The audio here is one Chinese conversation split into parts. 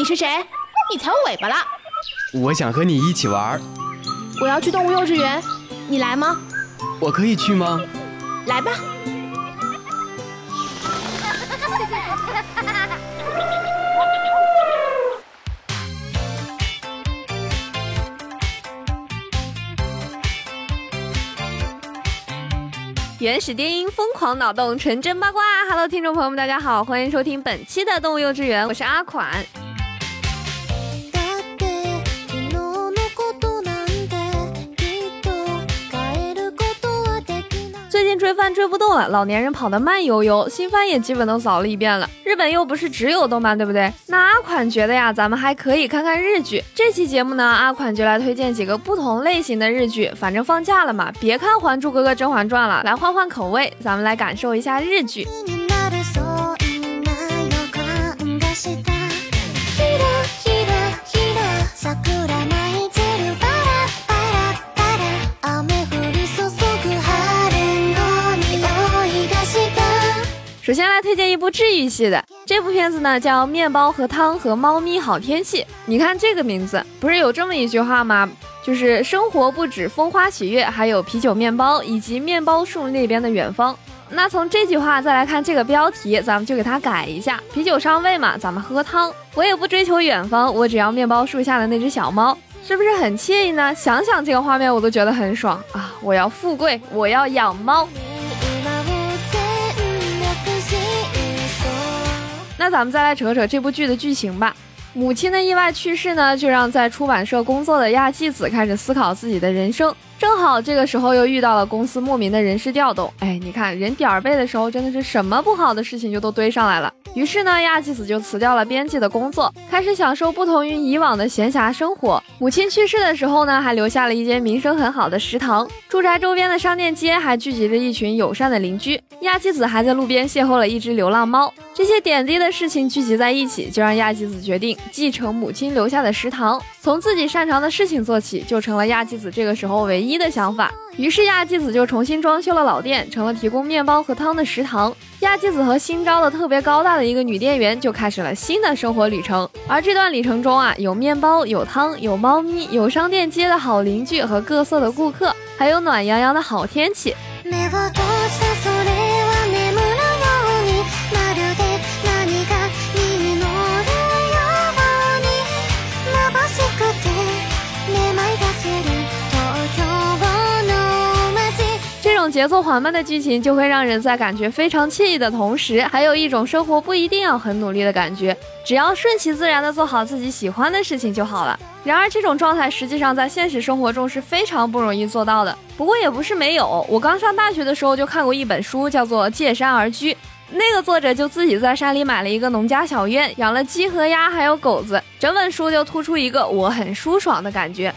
你是谁？你踩我尾巴了！我想和你一起玩。我要去动物幼稚园，你来吗？我可以去吗？来吧。原始电音，疯狂脑洞，纯真八卦。Hello，听众朋友们，大家好，欢迎收听本期的动物幼稚园，我是阿款。追番追不动了，老年人跑得慢悠悠，新番也基本都扫了一遍了。日本又不是只有动漫，对不对？那阿款觉得呀，咱们还可以看看日剧。这期节目呢，阿款就来推荐几个不同类型的日剧。反正放假了嘛，别看《还珠格格》《甄嬛传》了，来换换口味，咱们来感受一下日剧。首先来推荐一部治愈系的，这部片子呢叫《面包和汤和猫咪好天气》。你看这个名字，不是有这么一句话吗？就是生活不止风花雪月，还有啤酒、面包以及面包树那边的远方。那从这句话再来看这个标题，咱们就给它改一下：啤酒上位嘛，咱们喝汤。我也不追求远方，我只要面包树下的那只小猫，是不是很惬意呢？想想这个画面，我都觉得很爽啊！我要富贵，我要养猫。那咱们再来扯扯这部剧的剧情吧。母亲的意外去世呢，就让在出版社工作的亚纪子开始思考自己的人生。正好这个时候又遇到了公司莫名的人事调动，哎，你看人点儿背的时候，真的是什么不好的事情就都堆上来了。于是呢，亚纪子就辞掉了编辑的工作，开始享受不同于以往的闲暇生活。母亲去世的时候呢，还留下了一间名声很好的食堂。住宅周边的商店街还聚集着一群友善的邻居。亚纪子还在路边邂逅了一只流浪猫。这些点滴的事情聚集在一起，就让亚纪子决定继承母亲留下的食堂，从自己擅长的事情做起，就成了亚纪子这个时候唯一的想法。于是亚纪子就重新装修了老店，成了提供面包和汤的食堂。亚纪子和新招的特别高大的一个女店员就开始了新的生活旅程。而这段旅程中啊，有面包，有汤，有猫咪，有商店街的好邻居和各色的顾客，还有暖洋洋的好天气。节奏缓慢的剧情就会让人在感觉非常惬意的同时，还有一种生活不一定要很努力的感觉，只要顺其自然的做好自己喜欢的事情就好了。然而这种状态实际上在现实生活中是非常不容易做到的。不过也不是没有，我刚上大学的时候就看过一本书，叫做《借山而居》，那个作者就自己在山里买了一个农家小院，养了鸡和鸭，还有狗子，整本书就突出一个我很舒爽的感觉。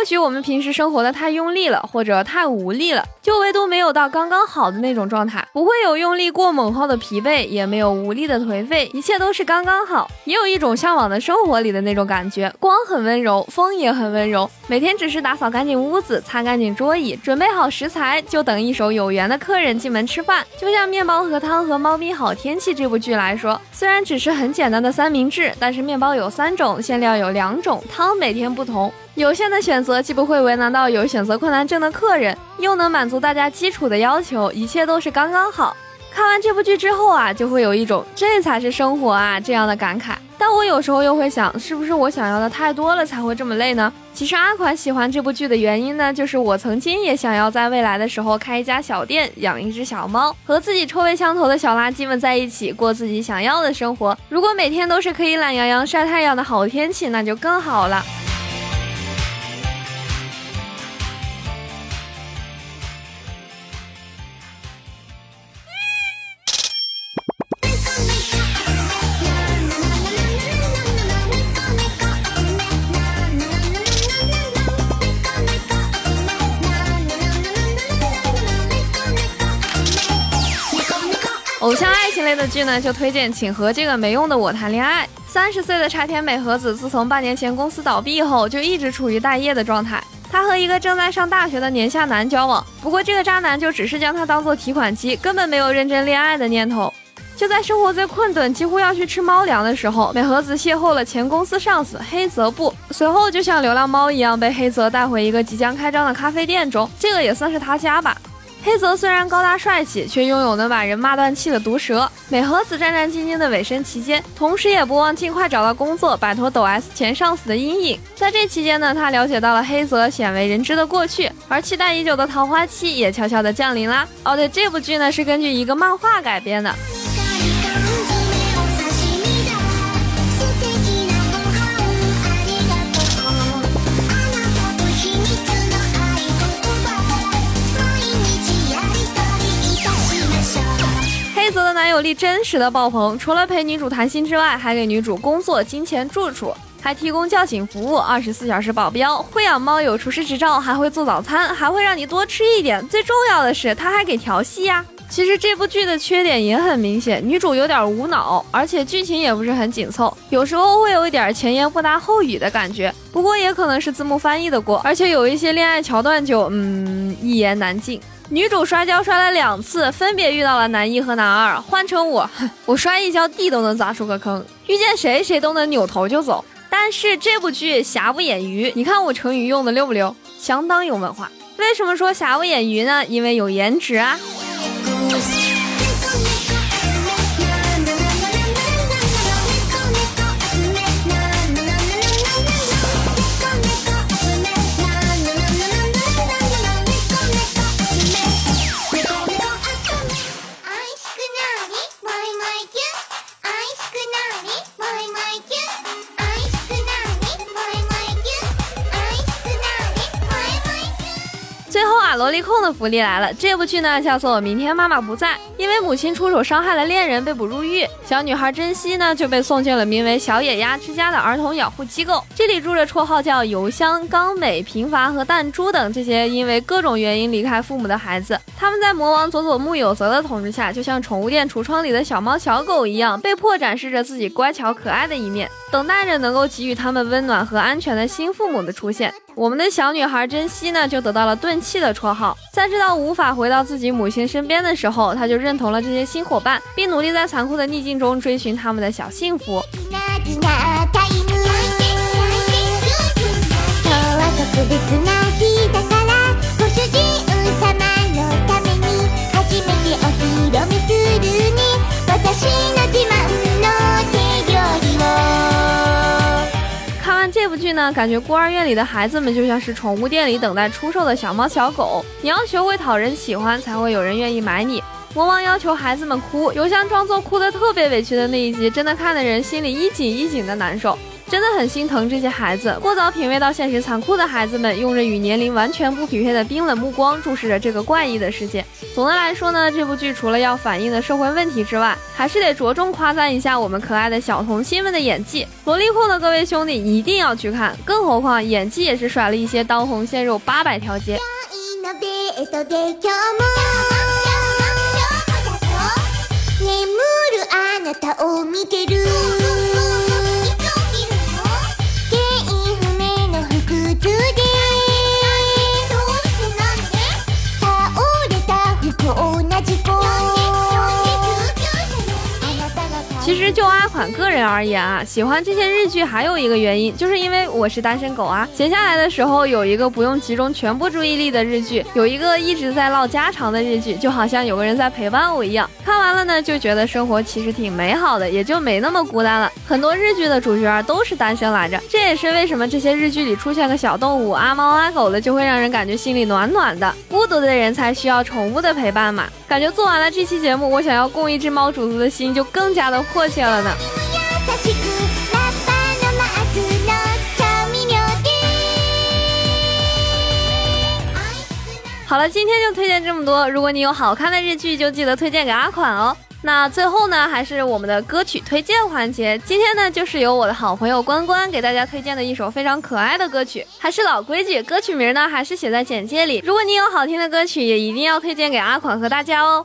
或许我们平时生活的太用力了，或者太无力了，就唯独没有到刚刚好的那种状态，不会有用力过猛后的疲惫，也没有无力的颓废，一切都是刚刚好。也有一种向往的生活里的那种感觉，光很温柔，风也很温柔，每天只是打扫干净屋子，擦干净桌椅，准备好食材，就等一手有缘的客人进门吃饭。就像《面包和汤和猫咪好天气》这部剧来说，虽然只是很简单的三明治，但是面包有三种，馅料有两种，汤每天不同。有限的选择既不会为难到有选择困难症的客人，又能满足大家基础的要求，一切都是刚刚好。看完这部剧之后啊，就会有一种这才是生活啊这样的感慨。但我有时候又会想，是不是我想要的太多了才会这么累呢？其实阿款喜欢这部剧的原因呢，就是我曾经也想要在未来的时候开一家小店，养一只小猫，和自己臭味相投的小垃圾们在一起过自己想要的生活。如果每天都是可以懒洋洋晒太阳的好天气，那就更好了。偶像爱情类的剧呢，就推荐《请和这个没用的我谈恋爱》。三十岁的柴田美和子，自从半年前公司倒闭后，就一直处于待业的状态。她和一个正在上大学的年下男交往，不过这个渣男就只是将她当做提款机，根本没有认真恋爱的念头。就在生活最困顿，几乎要去吃猫粮的时候，美和子邂逅了前公司上司黑泽部，随后就像流浪猫一样被黑泽带回一个即将开张的咖啡店中，这个也算是他家吧。黑泽虽然高大帅气，却拥有能把人骂断气的毒舌。美和子战战兢兢的尾声期间，同时也不忘尽快找到工作，摆脱抖 S 前上司的阴影。在这期间呢，他了解到了黑泽鲜为人知的过去，而期待已久的桃花期也悄悄的降临啦。哦，对，这部剧呢是根据一个漫画改编的。男友力真实的爆棚，除了陪女主谈心之外，还给女主工作、金钱、住处，还提供叫醒服务、二十四小时保镖，会养猫，有厨师执照，还会做早餐，还会让你多吃一点。最重要的是，他还给调戏呀。其实这部剧的缺点也很明显，女主有点无脑，而且剧情也不是很紧凑，有时候会有一点前言不搭后语的感觉。不过也可能是字幕翻译的锅，而且有一些恋爱桥段就嗯一言难尽。女主摔跤摔了两次，分别遇到了男一和男二。换成我，我摔一跤地都能砸出个坑，遇见谁谁都能扭头就走。但是这部剧瑕不掩瑜，你看我成语用的溜不溜？相当有文化。为什么说瑕不掩瑜呢？因为有颜值啊。萝莉控的福利来了！这部剧呢叫做《明天妈妈不在》，因为母亲出手伤害了恋人，被捕入狱。小女孩珍惜呢就被送进了名为“小野鸭之家”的儿童养护机构，这里住着绰号叫油香、刚美、平凡和弹珠等这些因为各种原因离开父母的孩子。他们在魔王佐佐木有泽的统治下，就像宠物店橱窗里的小猫小狗一样，被迫展示着自己乖巧可爱的一面，等待着能够给予他们温暖和安全的新父母的出现。我们的小女孩珍惜呢，就得到了钝器的绰号。在知道无法回到自己母亲身边的时候，她就认同了这些新伙伴，并努力在残酷的逆境中追寻他们的小幸福。这部剧呢，感觉孤儿院里的孩子们就像是宠物店里等待出售的小猫小狗，你要学会讨人喜欢，才会有人愿意买你。魔王要求孩子们哭，邮箱装作哭得特别委屈的那一集，真的看的人心里一紧一紧的难受。真的很心疼这些孩子，过早品味到现实残酷的孩子们，用着与年龄完全不匹配的冰冷目光注视着这个怪异的世界。总的来说呢，这部剧除了要反映的社会问题之外，还是得着重夸赞一下我们可爱的小童星们的演技。萝莉控的各位兄弟一定要去看，更何况演技也是甩了一些当红鲜肉八百条街。其实就阿款个人而言啊，喜欢这些日剧还有一个原因，就是因为我是单身狗啊。闲下来的时候有一个不用集中全部注意力的日剧，有一个一直在唠家常的日剧，就好像有个人在陪伴我一样。看完了呢，就觉得生活其实挺美好的，也就没那么孤单了。很多日剧的主角都是单身来着，这也是为什么这些日剧里出现个小动物阿猫阿狗的，就会让人感觉心里暖暖的。孤独的人才需要宠物的陪伴嘛。感觉做完了这期节目，我想要供一只猫主子的心就更加的迫切了呢。好了，今天就推荐这么多。如果你有好看的日剧，就记得推荐给阿款哦。那最后呢，还是我们的歌曲推荐环节。今天呢，就是由我的好朋友关关给大家推荐的一首非常可爱的歌曲。还是老规矩，歌曲名呢还是写在简介里。如果你有好听的歌曲，也一定要推荐给阿款和大家哦。